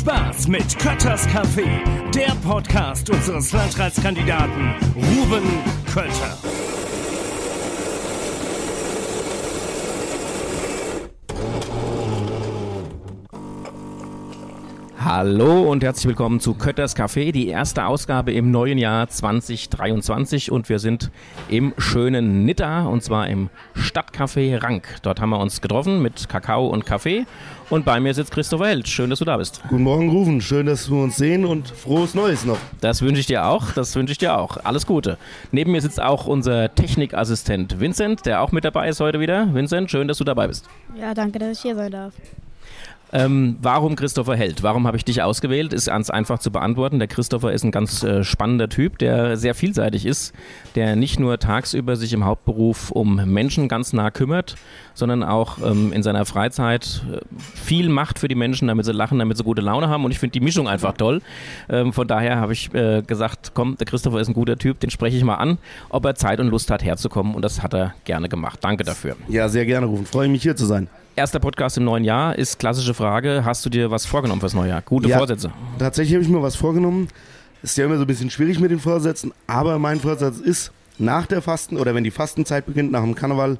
Spaß mit Kötters Café, der Podcast unseres Landratskandidaten Ruben Kötter. Hallo und herzlich willkommen zu Kötters Café, die erste Ausgabe im neuen Jahr 2023 und wir sind im schönen Nitta und zwar im Stadtcafé Rank. Dort haben wir uns getroffen mit Kakao und Kaffee und bei mir sitzt Christopher Held. Schön, dass du da bist. Guten Morgen, Rufen. Schön, dass wir uns sehen und frohes Neues noch. Das wünsche ich dir auch. Das wünsche ich dir auch. Alles Gute. Neben mir sitzt auch unser Technikassistent Vincent, der auch mit dabei ist heute wieder. Vincent, schön, dass du dabei bist. Ja, danke, dass ich hier sein darf. Ähm, warum Christopher Held? Warum habe ich dich ausgewählt? Ist ganz einfach zu beantworten. Der Christopher ist ein ganz äh, spannender Typ, der sehr vielseitig ist, der nicht nur tagsüber sich im Hauptberuf um Menschen ganz nah kümmert, sondern auch ähm, in seiner Freizeit äh, viel macht für die Menschen, damit sie lachen, damit sie gute Laune haben. Und ich finde die Mischung einfach toll. Ähm, von daher habe ich äh, gesagt, komm, der Christopher ist ein guter Typ, den spreche ich mal an, ob er Zeit und Lust hat, herzukommen. Und das hat er gerne gemacht. Danke dafür. Ja, sehr gerne, Rufen. Freue mich hier zu sein. Erster Podcast im neuen Jahr ist klassische Frage. Hast du dir was vorgenommen fürs neue Jahr? Gute ja, Vorsätze. Tatsächlich habe ich mir was vorgenommen. Ist ja immer so ein bisschen schwierig mit den Vorsätzen, aber mein Vorsatz ist, nach der Fasten oder wenn die Fastenzeit beginnt, nach dem Karneval,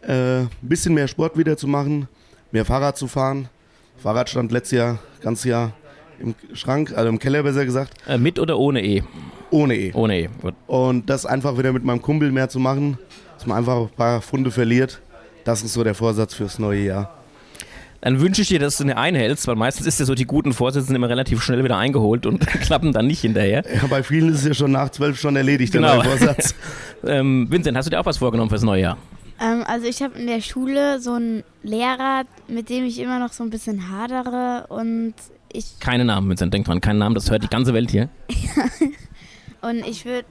äh, ein bisschen mehr Sport wieder zu machen, mehr Fahrrad zu fahren. Fahrrad stand letztes Jahr, ganz Jahr im Schrank, also im Keller besser gesagt. Äh, mit oder ohne E? Ohne E. Ohne E, gut. Und das einfach wieder mit meinem Kumpel mehr zu machen, dass man einfach ein paar Funde verliert das ist so der Vorsatz fürs neue Jahr. Dann wünsche ich dir, dass du eine einhältst, weil meistens ist ja so, die guten Vorsätze immer relativ schnell wieder eingeholt und klappen dann nicht hinterher. Ja, bei vielen ist es ja schon nach zwölf schon erledigt, genau. der neue Vorsatz. ähm, Vincent, hast du dir auch was vorgenommen fürs neue Jahr? Ähm, also ich habe in der Schule so einen Lehrer, mit dem ich immer noch so ein bisschen hadere und ich... Keine Namen, Vincent, denk dran, keinen Namen, das hört die ganze Welt hier. und ich würde...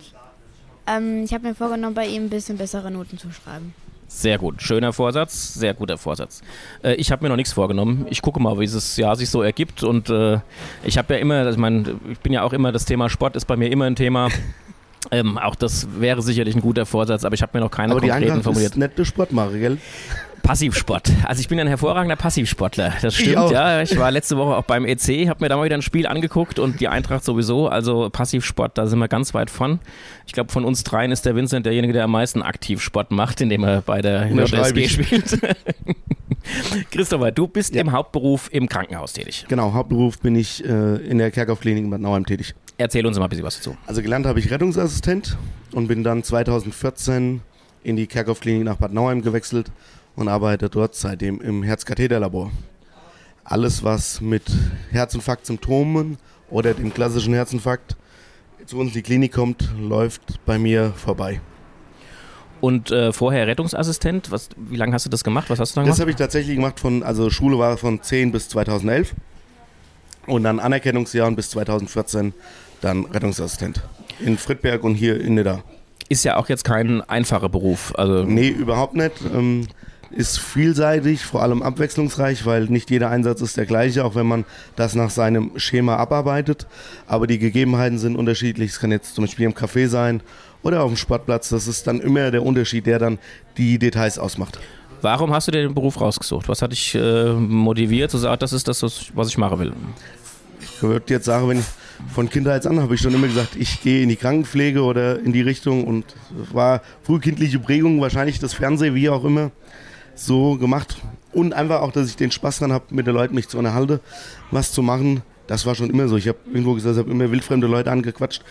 Ähm, ich habe mir vorgenommen, bei ihm ein bisschen bessere Noten zu schreiben. Sehr gut. Schöner Vorsatz, sehr guter Vorsatz. Äh, ich habe mir noch nichts vorgenommen. Ich gucke mal, wie es Jahr sich so ergibt. Und äh, ich habe ja immer, ich meine, ich bin ja auch immer, das Thema Sport ist bei mir immer ein Thema. Ähm, auch das wäre sicherlich ein guter Vorsatz, aber ich habe mir noch keine aber konkreten die formuliert. Ist nette Sportmache, gell? Passivsport. Also ich bin ein hervorragender Passivsportler. Das stimmt, ich ja. Ich war letzte Woche auch beim EC, habe mir da mal wieder ein Spiel angeguckt und die Eintracht sowieso. Also Passivsport, da sind wir ganz weit von. Ich glaube, von uns dreien ist der Vincent derjenige, der am meisten Aktivsport macht, indem er bei der JSG spielt. Christopher, du bist ja. im Hauptberuf im Krankenhaus tätig. Genau, Hauptberuf bin ich äh, in der Kerkhoff-Klinik in Bad Nauheim tätig. Erzähl uns mal ein bisschen was dazu. Also gelernt habe ich Rettungsassistent und bin dann 2014 in die Kerkhoff-Klinik nach Bad Nauheim gewechselt und arbeite dort seitdem im Herzkatheterlabor. Alles, was mit Herzinfarkt-Symptomen oder dem klassischen Herzinfarkt zu uns in die Klinik kommt, läuft bei mir vorbei. Und äh, vorher Rettungsassistent, was, wie lange hast du das gemacht? Was hast du dann gemacht? Das habe ich tatsächlich gemacht von, also Schule war von 10 bis 2011 und dann Anerkennungsjahren bis 2014 dann Rettungsassistent in Friedberg und hier in Nidda. Ist ja auch jetzt kein einfacher Beruf. Also nee, überhaupt nicht. Ähm, ist vielseitig, vor allem abwechslungsreich, weil nicht jeder Einsatz ist der gleiche, auch wenn man das nach seinem Schema abarbeitet. Aber die Gegebenheiten sind unterschiedlich. Es kann jetzt zum Beispiel im Café sein oder auf dem Sportplatz. Das ist dann immer der Unterschied, der dann die Details ausmacht. Warum hast du dir den Beruf rausgesucht? Was hat dich äh, motiviert zu sagen, das ist das, was ich machen will? Ich würde jetzt sagen, wenn ich von Kindheit an habe ich schon immer gesagt, ich gehe in die Krankenpflege oder in die Richtung und war frühkindliche Prägung, wahrscheinlich das Fernsehen, wie auch immer so gemacht. Und einfach auch, dass ich den Spaß dran habe, mit den Leuten mich zu unterhalten, was zu machen. Das war schon immer so. Ich habe irgendwo gesagt, ich habe immer wildfremde Leute angequatscht.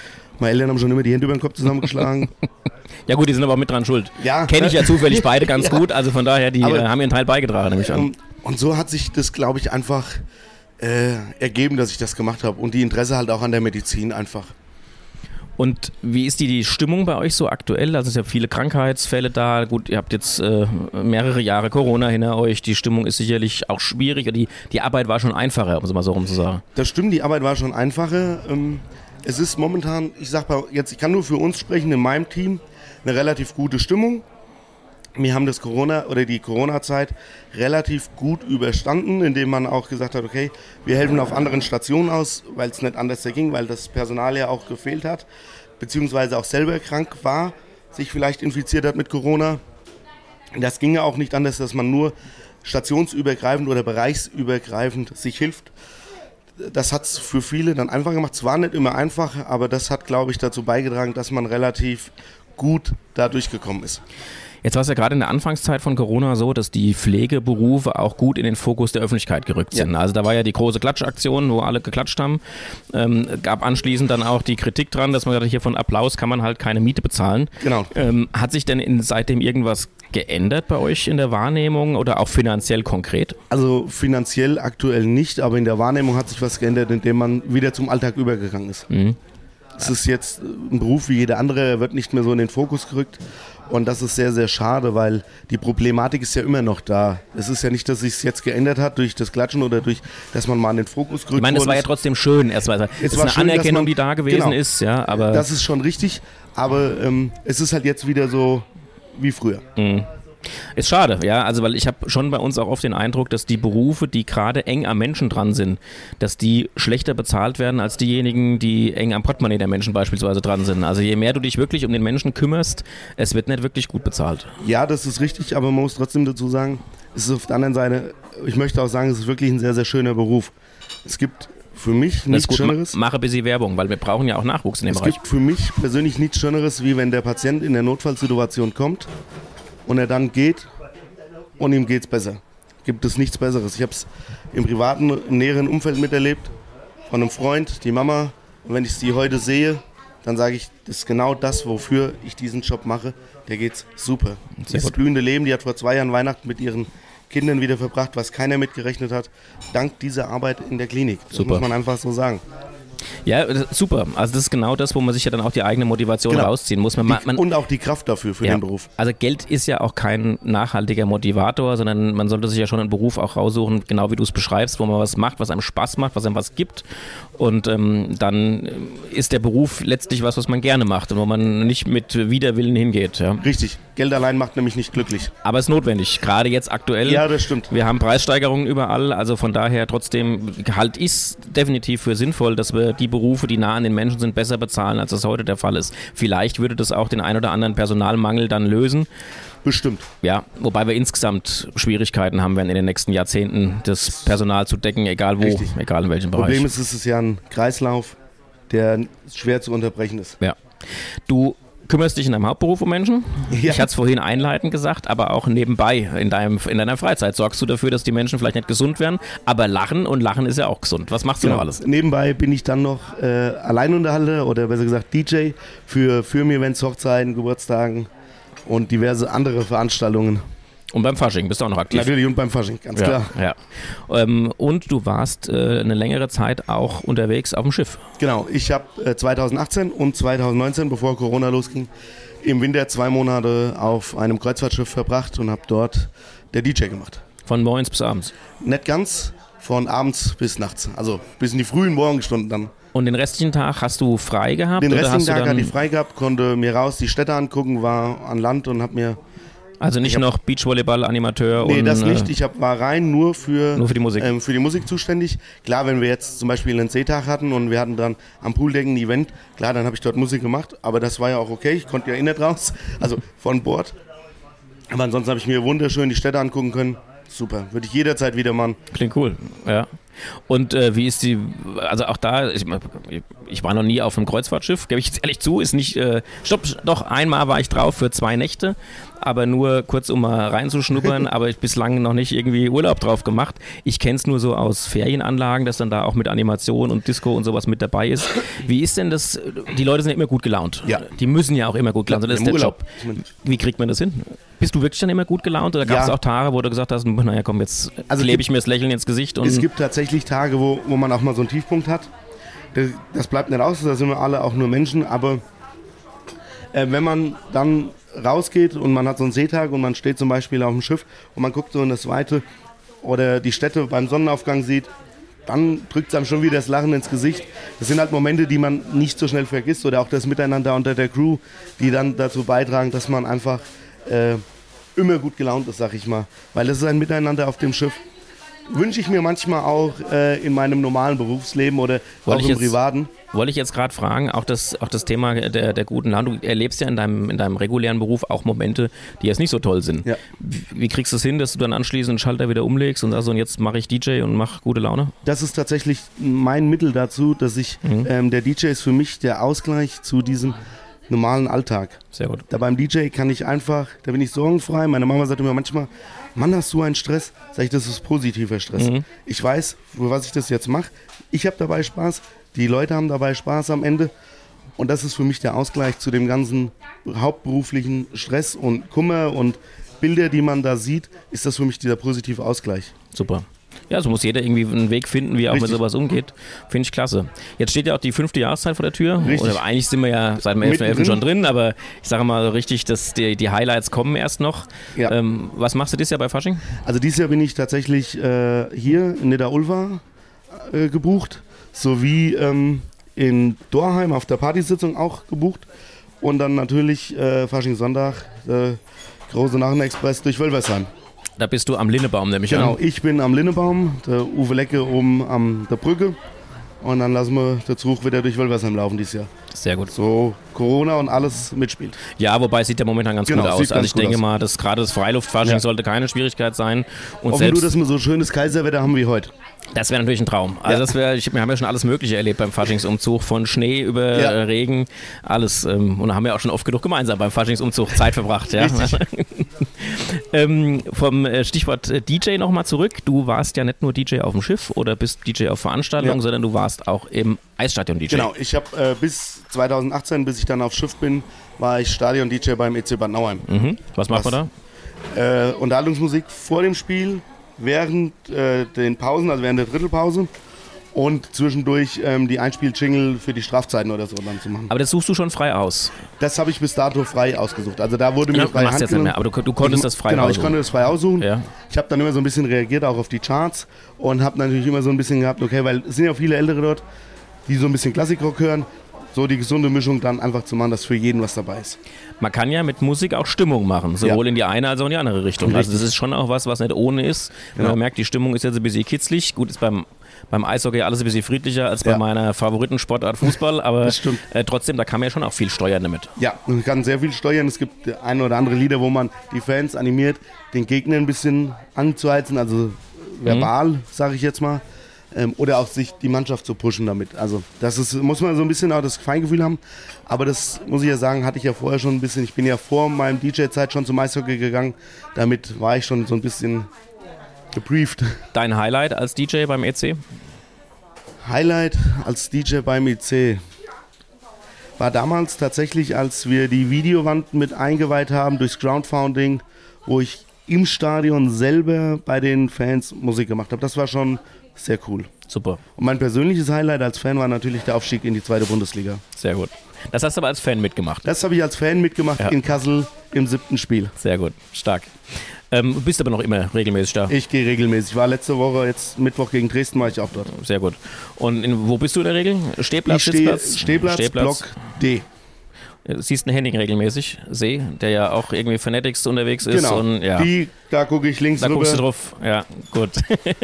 Meine Eltern haben schon immer die Hände über den Kopf zusammengeschlagen. ja gut, die sind aber auch mit dran schuld. Ja, Kenne ich ja zufällig beide ganz ja. gut. Also von daher, die aber, äh, haben ihren Teil beigetragen, nämlich an. Und, und so hat sich das, glaube ich, einfach äh, ergeben, dass ich das gemacht habe. Und die Interesse halt auch an der Medizin einfach. Und wie ist die, die Stimmung bei euch so aktuell? Es sind ja viele Krankheitsfälle da. Gut, ihr habt jetzt äh, mehrere Jahre Corona hinter euch. Die Stimmung ist sicherlich auch schwierig. Die, die Arbeit war schon einfacher, um es mal so rum zu sagen. Das stimmt, die Arbeit war schon einfacher. Ähm, es ist momentan, ich sag mal jetzt, ich kann nur für uns sprechen, in meinem Team, eine relativ gute Stimmung. Wir haben das Corona oder die Corona-Zeit relativ gut überstanden, indem man auch gesagt hat, okay, wir helfen auf anderen Stationen aus, weil es nicht anders ging, weil das Personal ja auch gefehlt hat, beziehungsweise auch selber krank war, sich vielleicht infiziert hat mit Corona. Das ging ja auch nicht anders, dass man nur stationsübergreifend oder bereichsübergreifend sich hilft. das hat es für viele dann einfach gemacht. Es war nicht immer einfach, aber das hat, glaube ich, dazu beigetragen, dass man relativ gut da durchgekommen ist. Jetzt war es ja gerade in der Anfangszeit von Corona so, dass die Pflegeberufe auch gut in den Fokus der Öffentlichkeit gerückt sind. Ja. Also da war ja die große Klatschaktion, wo alle geklatscht haben. Ähm, gab anschließend dann auch die Kritik dran, dass man gesagt hat, hier von Applaus kann man halt keine Miete bezahlen. Genau. Ähm, hat sich denn in, seitdem irgendwas geändert bei euch in der Wahrnehmung oder auch finanziell konkret? Also finanziell aktuell nicht, aber in der Wahrnehmung hat sich was geändert, indem man wieder zum Alltag übergegangen ist. Mhm. Es ist jetzt ein Beruf wie jeder andere, er wird nicht mehr so in den Fokus gerückt. Und das ist sehr, sehr schade, weil die Problematik ist ja immer noch da. Es ist ja nicht, dass sich es jetzt geändert hat durch das Klatschen oder durch, dass man mal an den Fokus gerückt Ich meine, es war ja trotzdem schön erstmal. Es, es war eine schön, Anerkennung, man, die da gewesen genau, ist, ja, aber. Das ist schon richtig, aber ähm, es ist halt jetzt wieder so wie früher. Mhm. Ist schade, ja, also weil ich habe schon bei uns auch oft den Eindruck, dass die Berufe, die gerade eng am Menschen dran sind, dass die schlechter bezahlt werden als diejenigen, die eng am Portemonnaie der Menschen beispielsweise dran sind. Also je mehr du dich wirklich um den Menschen kümmerst, es wird nicht wirklich gut bezahlt. Ja, das ist richtig, aber man muss trotzdem dazu sagen, es ist auf der anderen Seite, ich möchte auch sagen, es ist wirklich ein sehr, sehr schöner Beruf. Es gibt für mich nichts gut, Schöneres. Mache ein bisschen Werbung, weil wir brauchen ja auch Nachwuchs in dem es Bereich. Es gibt für mich persönlich nichts Schöneres, wie wenn der Patient in der Notfallsituation kommt und er dann geht und ihm geht es besser. Gibt es nichts Besseres. Ich habe es im privaten, im näheren Umfeld miterlebt, von einem Freund, die Mama. Und wenn ich sie heute sehe, dann sage ich, das ist genau das, wofür ich diesen Job mache. Der geht's super. Sehr das blühende Leben, die hat vor zwei Jahren Weihnachten mit ihren Kindern wieder verbracht, was keiner mitgerechnet hat, dank dieser Arbeit in der Klinik. Das super. muss man einfach so sagen. Ja, super. Also das ist genau das, wo man sich ja dann auch die eigene Motivation genau. rausziehen muss. Man, man, und auch die Kraft dafür, für ja. den Beruf. Also Geld ist ja auch kein nachhaltiger Motivator, sondern man sollte sich ja schon einen Beruf auch raussuchen, genau wie du es beschreibst, wo man was macht, was einem Spaß macht, was einem was gibt. Und ähm, dann ist der Beruf letztlich was, was man gerne macht und wo man nicht mit Widerwillen hingeht. Ja. Richtig. Geld allein macht nämlich nicht glücklich. Aber es ist notwendig, gerade jetzt aktuell. Ja, das stimmt. Wir haben Preissteigerungen überall, also von daher trotzdem ich es definitiv für sinnvoll, dass wir die Berufe, die nah an den Menschen sind, besser bezahlen, als das heute der Fall ist. Vielleicht würde das auch den ein oder anderen Personalmangel dann lösen. Bestimmt. Ja, wobei wir insgesamt Schwierigkeiten haben werden in den nächsten Jahrzehnten, das Personal zu decken, egal wo, Richtig. egal in welchem Bereich. Problem ist, es ist ja ein Kreislauf, der schwer zu unterbrechen ist. Ja. Du kümmerst dich in deinem Hauptberuf um Menschen. Ja. Ich hatte es vorhin einleitend gesagt, aber auch nebenbei in, deinem, in deiner Freizeit sorgst du dafür, dass die Menschen vielleicht nicht gesund werden, aber lachen und lachen ist ja auch gesund. Was machst du genau. noch alles? Nebenbei bin ich dann noch äh, Alleinunterhalter oder besser gesagt DJ für Firmen-Events, Hochzeiten, Geburtstagen und diverse andere Veranstaltungen. Und beim Fasching bist du auch noch aktiv. Natürlich und beim Fasching, ganz ja, klar. Ja. Ähm, und du warst äh, eine längere Zeit auch unterwegs auf dem Schiff. Genau, ich habe äh, 2018 und 2019, bevor Corona losging, im Winter zwei Monate auf einem Kreuzfahrtschiff verbracht und habe dort der DJ gemacht. Von morgens bis abends? Nicht ganz, von abends bis nachts. Also bis in die frühen Morgenstunden dann. Und den restlichen Tag hast du frei gehabt? Den restlichen Tag hatte ich frei gehabt, konnte mir raus die Städte angucken, war an Land und habe mir also nicht noch Beachvolleyball-Animateur? Nee, und, das nicht. Ich hab, war rein nur für, nur für die Musik. Ähm, für die Musik zuständig. Klar, wenn wir jetzt zum Beispiel einen Seetag hatten und wir hatten dann am Pooldecken ein Event, klar, dann habe ich dort Musik gemacht, aber das war ja auch okay. Ich konnte ja eh nicht raus, also von Bord. Aber ansonsten habe ich mir wunderschön die Städte angucken können. Super, würde ich jederzeit wieder machen. Klingt cool, ja. Und äh, wie ist die, also auch da, ich, ich, war noch nie auf einem Kreuzfahrtschiff, gebe ich jetzt ehrlich zu, ist nicht, äh, stopp, doch, einmal war ich drauf für zwei Nächte, aber nur kurz, um mal reinzuschnuppern, aber ich bislang noch nicht irgendwie Urlaub drauf gemacht. Ich kenne es nur so aus Ferienanlagen, dass dann da auch mit Animation und Disco und sowas mit dabei ist. Wie ist denn das, die Leute sind immer gut gelaunt. Ja. Die müssen ja auch immer gut gelaunt sein, das ist der Job. Wie kriegt man das hin? Bist du wirklich dann immer gut gelaunt oder gab es ja. auch Tage, wo du gesagt hast, naja komm, jetzt also klebe ich mir das Lächeln ins Gesicht? es gibt tatsächlich Tage, wo, wo man auch mal so einen Tiefpunkt hat. Das, das bleibt nicht aus, da sind wir alle auch nur Menschen, aber äh, wenn man dann rausgeht und man hat so einen Seetag und man steht zum Beispiel auf dem Schiff und man guckt so in das Weite oder die Städte beim Sonnenaufgang sieht, dann drückt es einem schon wieder das Lachen ins Gesicht. Das sind halt Momente, die man nicht so schnell vergisst oder auch das Miteinander unter der Crew, die dann dazu beitragen, dass man einfach äh, immer gut gelaunt ist, sag ich mal. Weil es ist ein Miteinander auf dem Schiff. Wünsche ich mir manchmal auch äh, in meinem normalen Berufsleben oder wollte auch im jetzt, privaten. wollte ich jetzt gerade fragen, auch das, auch das Thema der, der guten Laune. Du erlebst ja in deinem, in deinem regulären Beruf auch Momente, die jetzt nicht so toll sind. Ja. Wie, wie kriegst du es hin, dass du dann anschließend einen Schalter wieder umlegst und also und jetzt mache ich DJ und mache gute Laune? Das ist tatsächlich mein Mittel dazu, dass ich, Mhm. ähm, der DJ ist für mich der Ausgleich zu diesem normalen Alltag. Sehr gut. Da beim DJ kann ich einfach, da bin ich sorgenfrei. Meine Mama sagt mir manchmal, Mann, hast du einen Stress? Sag ich, das ist positiver Stress. Mhm. Ich weiß, für was ich das jetzt mache. Ich habe dabei Spaß, die Leute haben dabei Spaß am Ende. Und das ist für mich der Ausgleich zu dem ganzen hauptberuflichen Stress und Kummer und Bilder, die man da sieht, ist das für mich dieser positive Ausgleich. Super. Ja, so muss jeder irgendwie einen Weg finden, wie er auch mit Richtig. sowas umgeht. Finde ich klasse. Jetzt steht ja auch die fünfte Jahreszeit vor der Tür. Richtig. Oder eigentlich sind wir ja seit dem 11.11. Mittendrin. schon drin, aber ich sage mal richtig, dass die, die Highlights kommen erst noch. Ja. Ähm, was machst du dieses Jahr bei Fasching? Also dieses Jahr bin ich tatsächlich äh, hier in Niederulva äh, gebucht, sowie ähm, in Dorheim auf der Partysitzung auch gebucht und dann natürlich äh, Fasching Sonntag, äh, große Nachrichtenexpress durch Wölversheim. Da bist du am Linnebaum nämlich Genau, an. ich bin am Linnebaum, der Uwe Lecke oben am der Brücke und dann lassen wir den Zug wieder durch Wölversheim laufen dieses Jahr. Sehr gut. So Corona und alles mitspielt. Ja, wobei sieht ja momentan ganz Genau, gut aus. Also ich denke aus. mal, dass gerade das Freiluftfasching Ja. sollte keine Schwierigkeit sein. Und Hoffen selbst du, dass wir so schönes Kaiserwetter haben wie heute. Das wäre natürlich ein Traum. Also Ja. das ich, wir haben ja schon alles Mögliche erlebt beim Faschingsumzug, von Schnee über Ja. Regen, alles. Ähm, und da haben wir auch schon oft genug gemeinsam beim Faschingsumzug Zeit verbracht. Ja? ähm, vom äh, Stichwort äh, DJ nochmal zurück. Du warst ja nicht nur DJ auf dem Schiff oder bist DJ auf Veranstaltungen, sondern du warst auch im Eisstadion DJ. Genau, ich habe äh, bis 2018, bis ich dann aufs Schiff bin, war ich Stadion-DJ beim EC Bad Nauheim. Mhm. Was macht Was? man da? Äh, Unterhaltungsmusik vor dem Spiel, während äh, den Pausen, also während der Drittelpause und zwischendurch ähm, die Einspiel-Jingle für die Strafzeiten oder so dann zu machen. Aber das suchst du schon frei aus. Das habe ich bis dato frei ausgesucht. Also da wurde mir Ja, frei machst jetzt nicht mehr, aber du, du konntest das frei Genau, ich aussuchen. konnte das frei aussuchen. Ja. Ich habe dann immer so ein bisschen reagiert, auch auf die Charts und habe natürlich immer so ein bisschen gehabt, okay, weil es sind ja viele Ältere dort, die so ein bisschen Klassikrock hören. So die gesunde Mischung dann einfach zu machen, dass für jeden was dabei ist. Man kann ja mit Musik auch Stimmung machen, sowohl Ja. in die eine als auch in die andere Richtung. Also Richtig. das ist schon auch was, was nicht ohne ist. Wenn Genau. man merkt, die Stimmung ist jetzt ein bisschen kitzlig. Gut, ist beim, beim Eishockey alles ein bisschen friedlicher als bei Ja. meiner Favoritensportart Fußball, aber äh, trotzdem, da kann man ja schon auch viel steuern damit. Ja, man kann sehr viel steuern. Es gibt ein oder andere Lieder, wo man die Fans animiert, den Gegner ein bisschen anzuheizen, also verbal, sage ich jetzt mal. Ähm, oder auch sich die Mannschaft zu pushen damit. Also das ist, muss man so ein bisschen auch das Feingefühl haben. Aber das muss ich ja sagen, hatte ich ja vorher schon ein bisschen. Ich bin ja vor meinem DJ-Zeit schon zum Eishockey gegangen. Damit war ich schon so ein bisschen gebrieft. Dein Highlight als DJ beim EC? Highlight als DJ beim IC war damals tatsächlich, als wir die Videowand mit eingeweiht haben durchs Groundfounding, wo ich im Stadion selber bei den Fans Musik gemacht habe. Das war schon sehr cool. Super, Und mein persönliches Highlight als Fan war natürlich der Aufstieg in die zweite Bundesliga. sehr gut. Das hast du aber als Fan mitgemacht. Das habe ich als Fan mitgemacht Ja. in Kassel im siebten Spiel. Sehr gut, stark. Ähm, du bist aber noch immer regelmäßig da. Ich gehe regelmäßig. Ich war letzte Woche, jetzt Mittwoch gegen Dresden, war ich auch dort. Sehr gut. Und in, wo bist du in der Regel? Stehplatz, Ich Sitzplatz? Stehplatz, Block D. Du siehst einen Henning regelmäßig, See, der ja auch irgendwie Fanatics unterwegs ist. Genau. Und, ja. Die, da gucke ich links Da rüber. guckst du drauf. Ja, gut.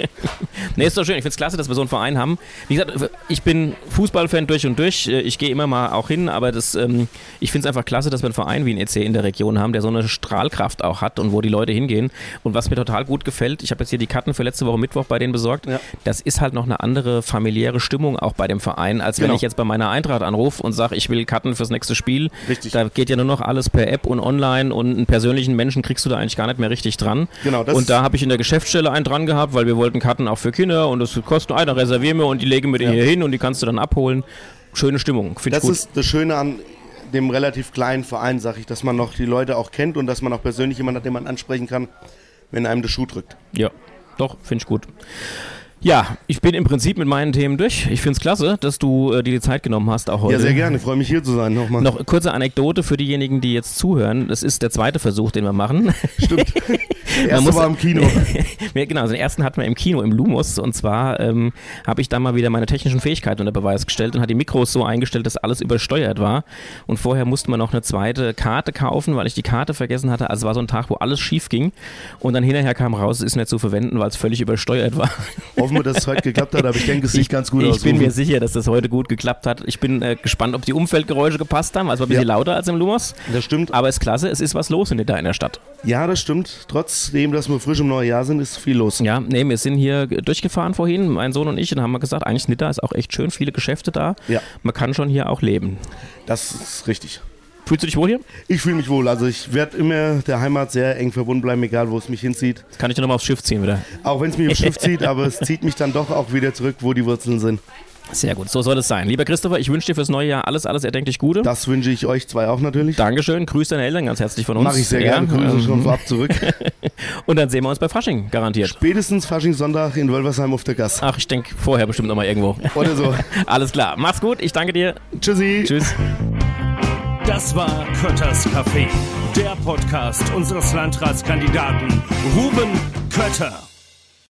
nee, ist doch schön. Ich finde es klasse, dass wir so einen Verein haben. Wie gesagt, ich bin Fußballfan durch und durch. Ich gehe immer mal auch hin, aber das, ähm, ich finde es einfach klasse, dass wir einen Verein wie ein EC in der Region haben, der so eine Strahlkraft auch hat und wo die Leute hingehen. Und was mir total gut gefällt, ich habe jetzt hier die Karten für letzte Woche Mittwoch bei denen besorgt. Ja. Das ist halt noch eine andere familiäre Stimmung auch bei dem Verein, als wenn Genau. ich jetzt bei meiner Eintracht anrufe und sage, ich will Karten fürs nächste Spiel. Richtig. Da geht ja nur noch alles per App und online und einen persönlichen Menschen kriegst du da eigentlich gar nicht mehr richtig dran. Genau, das und da habe ich in der Geschäftsstelle einen dran gehabt, weil wir wollten Karten auch für Kinder und das kostet einer, reservieren wir und die legen wir dir Ja. hier hin und die kannst du dann abholen. Schöne Stimmung, finde ich Das gut. ist das Schöne an dem relativ kleinen Verein, sag ich, dass man noch die Leute auch kennt und dass man auch persönlich jemanden hat, den man ansprechen kann, wenn einem der Schuh drückt. Ja, doch, finde ich gut. Ja, ich bin im Prinzip mit meinen Themen durch. Ich finde es klasse, dass du äh, dir die Zeit genommen hast, auch heute. Ja, sehr gerne. Ich freue mich hier zu sein nochmal. Noch kurze Anekdote für diejenigen, die jetzt zuhören. Das ist der zweite Versuch, den wir machen. Stimmt. Der erste war im Kino. genau, also den ersten hatten wir im Kino, im Lumos. Und zwar ähm, habe ich da mal wieder meine technischen Fähigkeiten unter Beweis gestellt und hat die Mikros so eingestellt, dass alles übersteuert war. Und vorher musste man noch eine zweite Karte kaufen, weil ich die Karte vergessen hatte. Also es war so ein Tag, wo alles schief ging. Und dann hinterher kam raus, es ist nicht zu verwenden, weil es völlig übersteuert war. Hoffen wir, dass es heute geklappt hat, aber ich denke, es sieht ganz gut ich aus. Ich bin mir sicher, dass das heute gut geklappt hat. Ich bin äh, gespannt, ob die Umfeldgeräusche gepasst haben. Also war ein bisschen ja. lauter als im Lumos. Das stimmt. Aber es ist klasse, es ist was los in, da in der Stadt. Ja, das stimmt. Trotzdem, dass wir frisch im neuen Jahr sind, ist viel los. Ja, nee, wir sind hier durchgefahren vorhin, mein Sohn und ich, und haben wir gesagt, eigentlich Nidda ist auch echt schön, viele Geschäfte da. Ja. Man kann schon hier auch leben. Das ist richtig. Fühlst du dich wohl hier? Ich fühle mich wohl. Also ich werde immer der Heimat sehr eng verbunden bleiben, egal wo es mich hinzieht. Das kann ich dir nochmal aufs Schiff ziehen wieder. Auch wenn es mich aufs Schiff zieht, aber es zieht mich dann doch auch wieder zurück, wo die Wurzeln sind. Sehr gut, so soll es sein. Lieber Christopher, ich wünsche dir fürs neue Jahr alles, alles erdenklich Gute. Das wünsche ich euch zwei auch natürlich. Dankeschön, grüß deine Eltern ganz herzlich von uns. Mach ich sehr gerne, Grüße ähm, schon vorab zurück. Und dann sehen wir uns bei Fasching, garantiert. Spätestens Faschingssonntag in Wölversheim auf der Gas. Ach, ich denke vorher bestimmt nochmal irgendwo. Oder so. alles klar, mach's gut, ich danke dir. Tschüssi. Tschüss. Das war Kötters Café, der Podcast unseres Landratskandidaten Ruben Kötter.